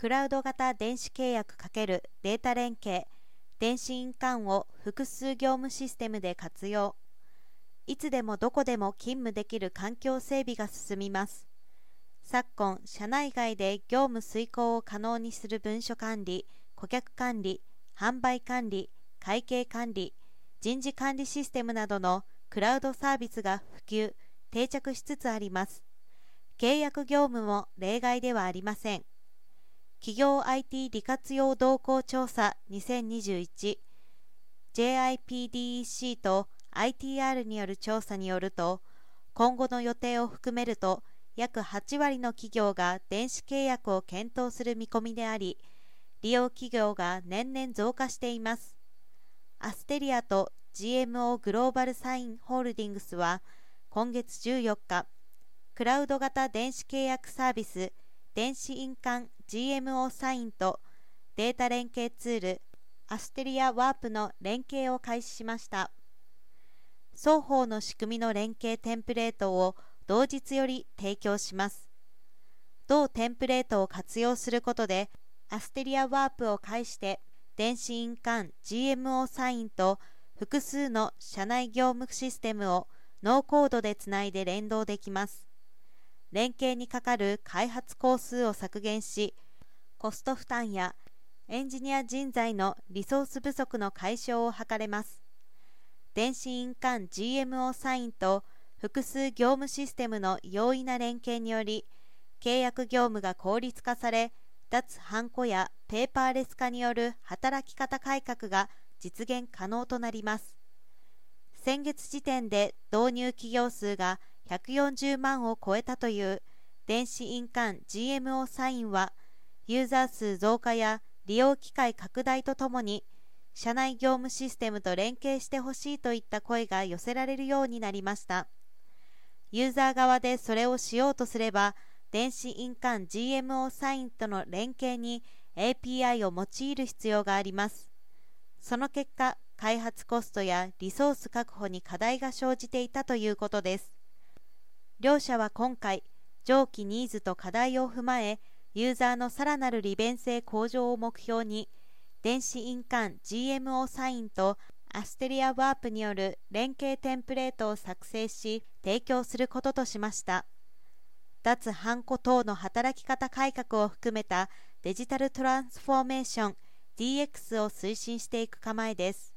クラウド型電子契約×データ連携、電子印鑑を複数業務システムで活用。いつでもどこでも勤務できる環境整備が進みます。昨今、社内外で業務遂行を可能にする文書管理、顧客管理、販売管理、会計管理、人事管理システムなどのクラウドサービスが普及、定着しつつあります。契約業務も例外ではありません。企業 IT 利活用動向調査2021 JIPDEC と ITR による調査によると今後の予定を含めると約8割の企業が電子契約を検討する見込みであり利用企業が年々増加しています。アステリアと GMO グローバルサインホールディングスは今月14日クラウド型電子契約サービス電子印鑑 GMO サインとデータ連携ツールアステリアワープの連携を開始しました。双方の仕組みの連携テンプレートを同日より提供します。同テンプレートを活用することでアステリアワープを介して電子印鑑 GMO サインと複数の社内業務システムをノーコードでつないで連動できます。連携にかかる開発工数を削減しコスト負担やエンジニア人材のリソース不足の解消を図れます。電子印鑑 GMO サインと複数業務システムの容易な連携により契約業務が効率化され脱ハンコやペーパーレス化による働き方改革が実現可能となります。先月時点で導入企業数が140万を超えたという電子印鑑 GMO サインはユーザー数増加や利用機会拡大とともに社内業務システムと連携してほしいといった声が寄せられるようになりました。ユーザー側でそれをしようとすれば電子印鑑 GMO サインとの連携に API を用いる必要があります。その結果開発コストやリソース確保に課題が生じていたということです。両社は今回上記ニーズと課題を踏まえユーザーのさらなる利便性向上を目標に電子印鑑 GMO サインとアステリアワープによる連携テンプレートを作成し提供することとしました。脱ハンコ等の働き方改革を含めたデジタルトランスフォーメーション DX を推進していく構えです。